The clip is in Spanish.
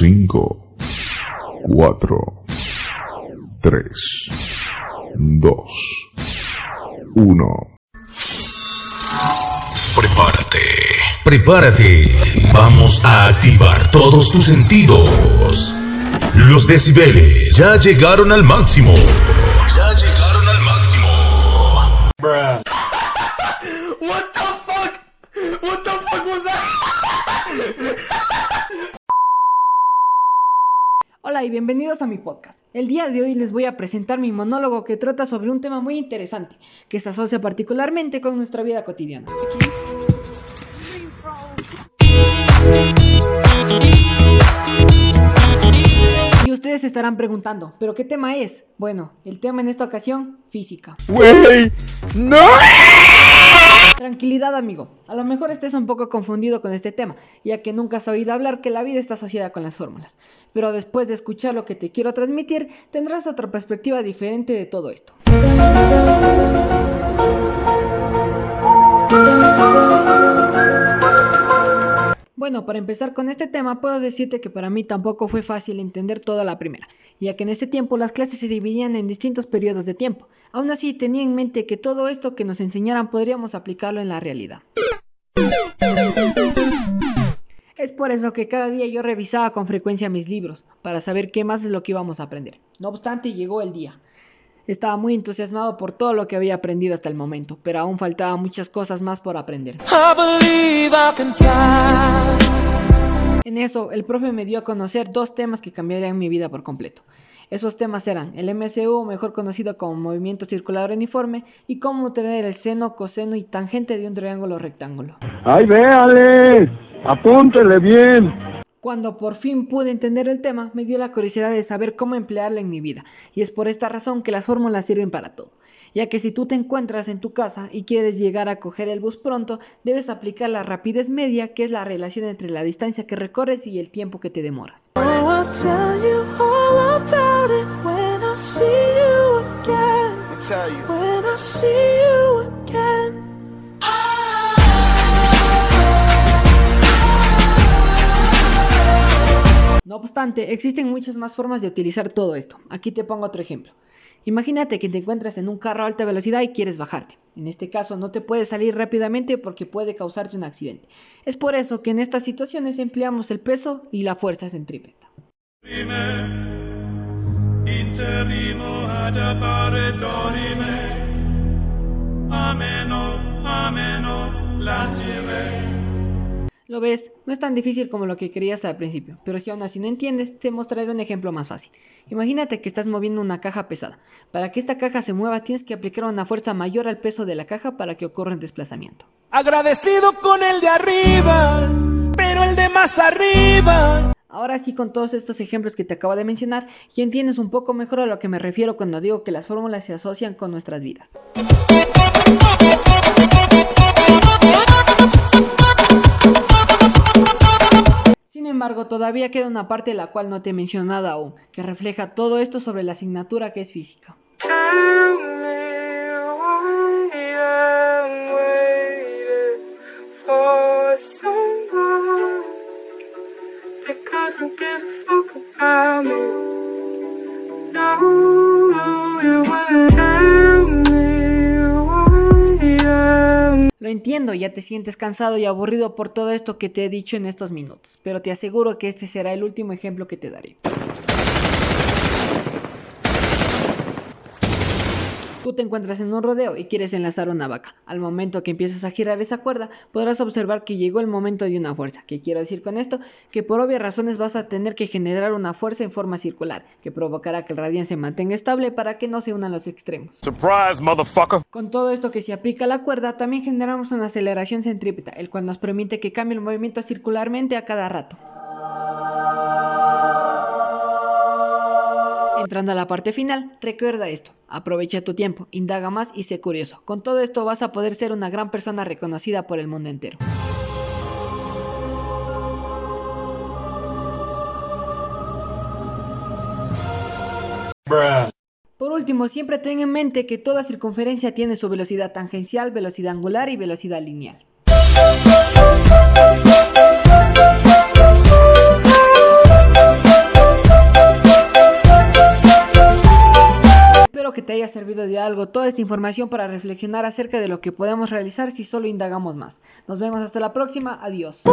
5, 4, 3, 2, 1. Prepárate, prepárate. Vamos a activar todos tus sentidos. Los decibeles ya llegaron al máximo. Hola y bienvenidos a mi podcast. El día de hoy les voy a presentar mi monólogo que trata sobre un tema muy interesante, que se asocia particularmente con nuestra vida cotidiana. Y ustedes se estarán preguntando, ¿pero qué tema es? Bueno, el tema en esta ocasión, física. Wey, no. Tranquilidad amigo, a lo mejor estés un poco confundido con este tema, ya que nunca has oído hablar que la vida está asociada con las fórmulas, pero después de escuchar lo que te quiero transmitir, tendrás otra perspectiva diferente de todo esto. Bueno, para empezar con este tema, puedo decirte que para mí tampoco fue fácil entender toda la primera, ya que en ese tiempo las clases se dividían en distintos periodos de tiempo. Aún así, tenía en mente que todo esto que nos enseñaran podríamos aplicarlo en la realidad. Es por eso que cada día yo revisaba con frecuencia mis libros, para saber qué más es lo que íbamos a aprender. No obstante, llegó el día. Estaba muy entusiasmado por todo lo que había aprendido hasta el momento, pero aún faltaban muchas cosas más por aprender. I I. En eso, el profe me dio a conocer dos temas que cambiarían mi vida por completo. Esos temas eran el MCU, mejor conocido como movimiento circular uniforme, y cómo obtener el seno, coseno y tangente de un triángulo rectángulo. ¡Ay, véale! Apúntele bien. Cuando por fin pude entender el tema, me dio la curiosidad de saber cómo emplearlo en mi vida, y es por esta razón que las fórmulas sirven para todo, ya que si tú te encuentras en tu casa y quieres llegar a coger el bus pronto, debes aplicar la rapidez media, que es la relación entre la distancia que recorres y el tiempo que te demoras. Oh, obstante, existen muchas más formas de utilizar todo esto. Aquí te pongo otro ejemplo. Imagínate que te encuentras en un carro a alta velocidad y quieres bajarte. En este caso no te puedes salir rápidamente porque puede causarte un accidente. Es por eso que en estas situaciones empleamos el peso y la fuerza centrípeta. Lo ves, no es tan difícil como lo que creías al principio, pero si aún así no entiendes, te mostraré un ejemplo más fácil. Imagínate que estás moviendo una caja pesada. Para que esta caja se mueva tienes que aplicar una fuerza mayor al peso de la caja para que ocurra el desplazamiento. Agradecido con el de arriba, pero el de más arriba. Ahora sí, con todos estos ejemplos que te acabo de mencionar, ya entiendes un poco mejor a lo que me refiero cuando digo que las fórmulas se asocian con nuestras vidas. Embargo, todavía queda una parte la cual no te he mencionado aún, que refleja todo esto sobre la asignatura que es física. Entiendo, ya te sientes cansado y aburrido por todo esto que te he dicho en estos minutos, pero te aseguro que este será el último ejemplo que te daré. Tú te encuentras en un rodeo y quieres enlazar una vaca. Al momento que empiezas a girar esa cuerda, podrás observar que llegó el momento de una fuerza. ¿Qué quiero decir con esto? Que por obvias razones vas a tener que generar una fuerza en forma circular, que provocará que el radián se mantenga estable para que no se unan los extremos. Surprise, motherfucker. Con todo esto que se aplica a la cuerda, también generamos una aceleración centrípeta, el cual nos permite que cambie el movimiento circularmente a cada rato. Entrando a la parte final, recuerda esto, aprovecha tu tiempo, indaga más y sé curioso. Con todo esto vas a poder ser una gran persona reconocida por el mundo entero. Por último, siempre ten en mente que toda circunferencia tiene su velocidad tangencial, velocidad angular y velocidad lineal. Haya servido de algo toda esta información para reflexionar acerca de lo que podemos realizar si solo indagamos más. Nos vemos hasta la próxima. Adiós.